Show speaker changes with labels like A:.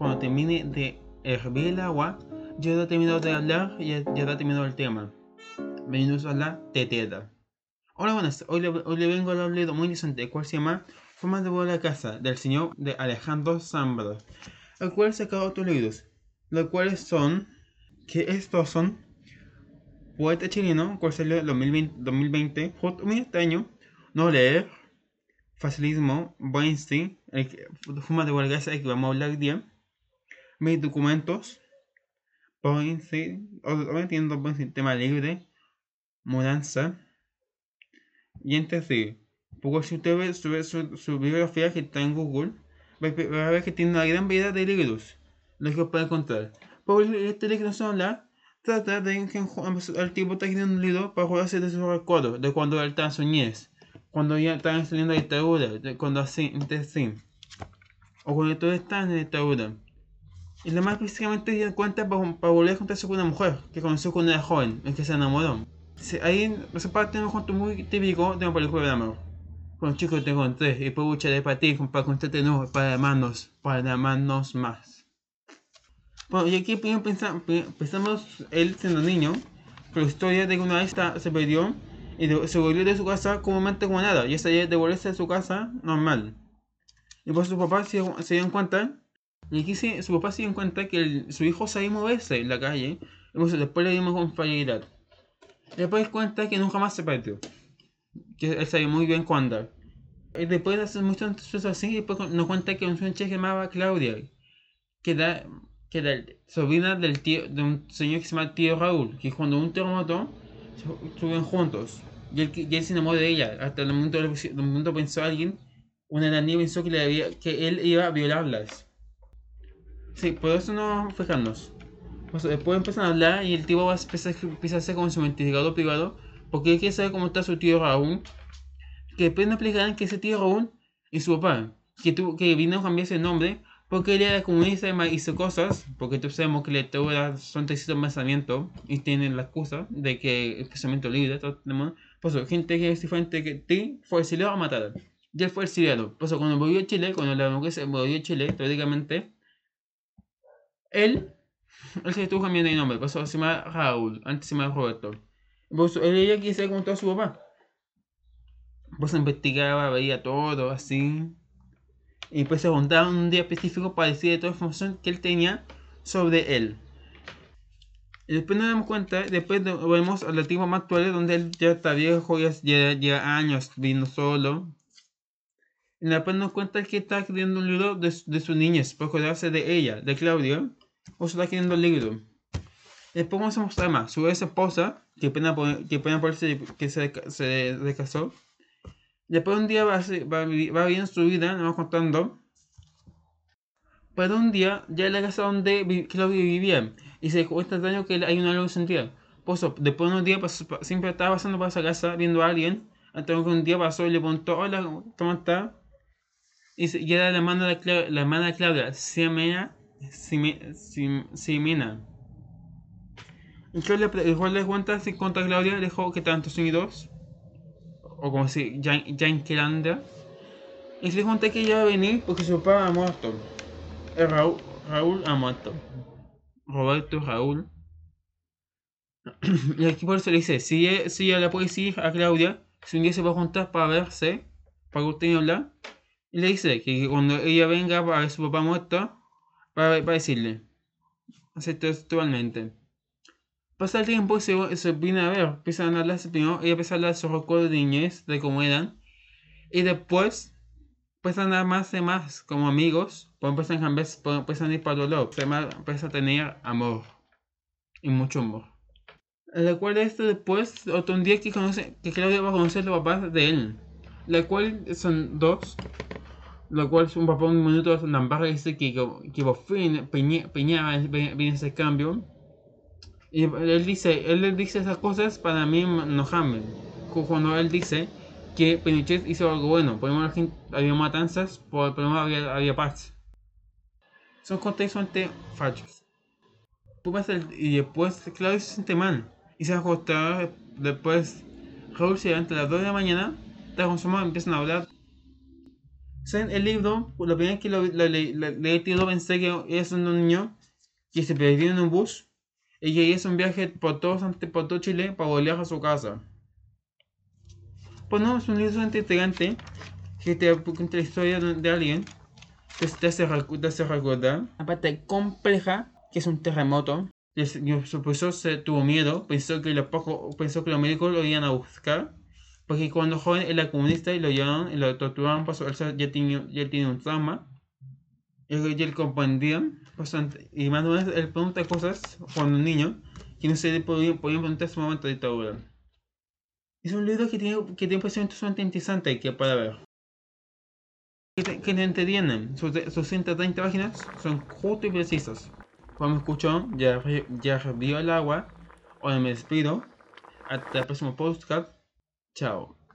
A: cuando termine de hervir el agua, ya he terminado de hablar ya, ya he terminado el tema. Bienvenidos a la tetera. Hola, buenas. Hoy le, hoy le vengo a hablar de muy interesante, el cual se llama Formas de volver a casa, del señor de Alejandro Zambra, el cual saca otros libros, los cuales son, que estos son Poeta chileno, cual salió en 2020, 2020 justo muy extraño, no leer, facilismo, Weinstein, el de volver a casa, el que vamos a hablar hoy día, mis documentos, obviamente tienen dos Weinstein, tema libre, mudanza, y entre sí. Porque si usted ve su, su, su bibliografía que está en Google, va a ver que tiene una gran variedad de libros, los que puede encontrar. Por este libro nos habla, trata de que el tipo está escribiendo un libro para acordarse de sus recuerdos, de cuando él estaba en niñez, cuando ya estaban saliendo la dictadura, de cuando así, así, o cuando todo está en la dictadura. Y lo más precisamente se da cuenta para, volver a encontrarse con una mujer que conoció cuando era joven, en que se enamoró. Se- Ahí, esa parte es un cuento muy típico de una película de amor. Con chicos te encontré y por lucharé para ti, para contarte no, para amarnos, para amarnos más. Bueno, y aquí pensamos él siendo niño, con la historia de que una vez se perdió y de- se volvió de su casa comúnmente como nada, y esa idea de devolverse a su casa normal. Y por su papá se, se dieron cuenta, y aquí se- su papá se dio cuenta que el- su hijo sabía moverse en la calle, pues después le dimos con facilidad. Después cuenta que nunca más se perdió, que él sabía muy bien cuándo. Y después de hacer muchas cosas así, después nos cuenta que chica que se llamaba Claudia, que era, que era sobrina del tío, de un señor que se llama tío Raúl, que cuando un terremoto, estuvieron juntos. Y él, y él se enamoró de ella. Hasta el momento, el momento pensó alguien, una niñas pensó que, le había, que él iba a violarlas. Sí, por eso no fijarnos. Pues después empiezan a hablar y el tipo va a empezar, empieza a hacer como su investigador privado, porque él quiere saber cómo está su tío Raúl. Que después nos explicarán que ese tío Raúl y su papá, que, tuvo, que vino a cambiarse el nombre, porque él era comunista y hizo cosas, porque todos sabemos que la dictadura son textos de pensamiento y tienen la excusa de que el pensamiento libre, todo por eso, gente que es diferente que ti fue exiliado a matar. Y él fue exiliado. Por cuando volvió a Chile, cuando la democracia volvió a Chile, teóricamente, él, él se estuvo cambiando de nombre, eso se llama Raúl, antes se llamaba Roberto. Él ella quise como todo su papá. Pues investigaba, veía todo así. Y pues se juntaban un día específico para decir toda la información que él tenía sobre él. Y después nos damos cuenta, después de- vemos a la tipo más actual donde él ya está viejo, ya lleva años viviendo solo. Y después nos cuenta que está escribiendo un libro de, de su niñez, por acordarse de ella, de Claudia. O se está escribiendo el libro. Después vamos a mostrar más. Su ex esposa, que pena por, que pena por que se, se, se casó. Después un día va, va, va viviendo su vida, nos va contando. Pero un día, ya en la casa donde Claudia vivía, y se cuenta extraño que hay una luz sentida. Por eso, después de unos días, pas- pa- siempre estaba pasando por esa casa viendo a alguien. Hasta que un día pasó y le preguntó: Hola, ¿cómo está? Y, era la hermana de, la hermana de Claudia, Xim- Ximena. Y yo le, cuenta si contra Claudia, dijo que Estados Unidos o como si Jan- Yankeelandia. Y se le cuenta que ella va a venir porque su papá ha muerto. Eh, Raúl, Raúl ha muerto. Roberto Raúl. y aquí por eso le dice, si ella, si ella le puede decir a Claudia, si un día se va a juntar para verse, para que usted hablar, le dice que cuando ella venga para ver a su papá muerto, para, para decirle. Así textualmente. Pasa el tiempo y se, se viene a ver, empiezan a hablar primero, ella empieza a hablar de sus recuerdos de niñez, de cómo eran, y después empiezan a amarse más como amigos, pues empiezan a cambiar, pues empiezan a ir para dolor, empieza a tener amor, y mucho amor. Cual esto después, otro día que conoce, que Claudia va a conocer a los papás de él, la cual son dos, la cual un papá un minuto Nambarra dice que, que por fin Peña, Peña viene ese cambio. Y él dice, él dice esas cosas para mí enojarme. Cuando él dice que Pinochet hizo algo bueno, por lo la gente- había matanzas, por por lo había, había paz. Son contextos el- y después Claudio se siente mal. Y se va a acostar. Después Raúl se levanta a las 2 de la mañana. Está con su mamá, empiezan a hablar. El libro, la primera vez que lo, lo lo- leí el título pensé que es un niño que se perdió en un bus y que hizo un viaje por todo, por todo Chile para volver a su casa. Pues no, es un libro intrigante que te cuenta la historia de, alguien que te hace, te hace recordar. Aparte compleja, que es un terremoto. Su profesor se tuvo miedo, pensó que, los poco, pensó que los médicos lo iban a buscar. Porque cuando joven era comunista y lo llevaron y lo torturaban, pasó, él ya tenía, ya tenía un trauma. Y él, comprendía. bastante, y más o menos él pregunta cosas cuando un niño que no se le podía, podía preguntar en su momento de dictadura. Es un libro que tiene, que tiene sumamente interesante que para ver. Que te, entretienen. Sus, sus 130 páginas son justas y precisas. Como escuchó, ya, ya el agua. Ahora me despido. Hasta el próximo podcast. Chao.